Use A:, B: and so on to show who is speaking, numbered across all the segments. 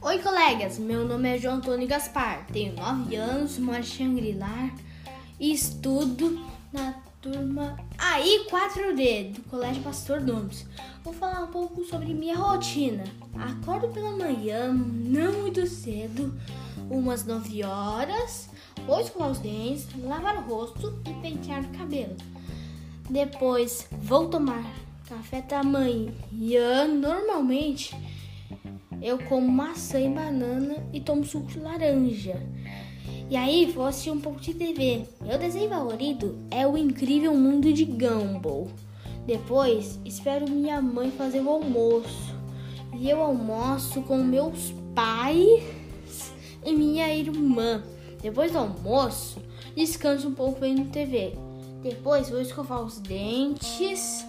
A: Oi, colegas. Meu nome é João Antônio Gaspar. Tenho 9 anos, moro em Xangri-Lá e estudo na turma AI 4D do Colégio Pastor Domes. Vou falar um pouco sobre minha rotina. Acordo pela manhã, não muito cedo, umas 9 horas, vou escovar os dentes, lavar o rosto e pentear o cabelo. Depois vou tomar café da manhã. Normalmente eu como maçã e banana e tomo suco de laranja. E aí vou assistir um pouco de TV. Meu desenho favorito é o Incrível Mundo de Gumball. Depois espero minha mãe fazer o almoço. E eu almoço com meus pais e minha irmã. Depois do almoço, descanso um pouco vendo TV. Depois vou escovar os dentes.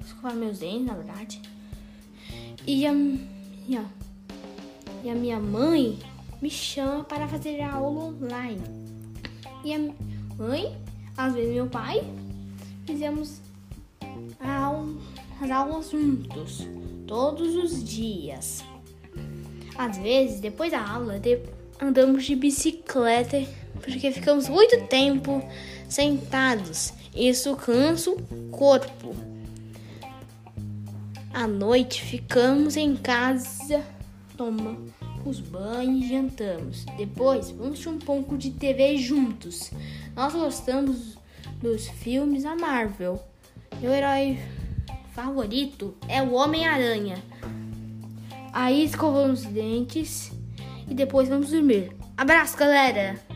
A: Vou escovar meus dentes, na verdade. E a, e a, e a minha mãe me chama para fazer a aula online. E a mãe, às vezes meu pai, fizemos as aulas juntos, todos os dias. Às vezes, depois da aula, andamos de bicicleta porque ficamos muito tempo sentados. Isso cansa o corpo. À noite ficamos em casa, tomamos banho e jantamos. Depois vamos um pouco de TV juntos. Nós gostamos dos filmes da Marvel. Meu herói favorito é o Homem-Aranha. Aí escovamos os dentes e depois vamos dormir. Abraço, galera!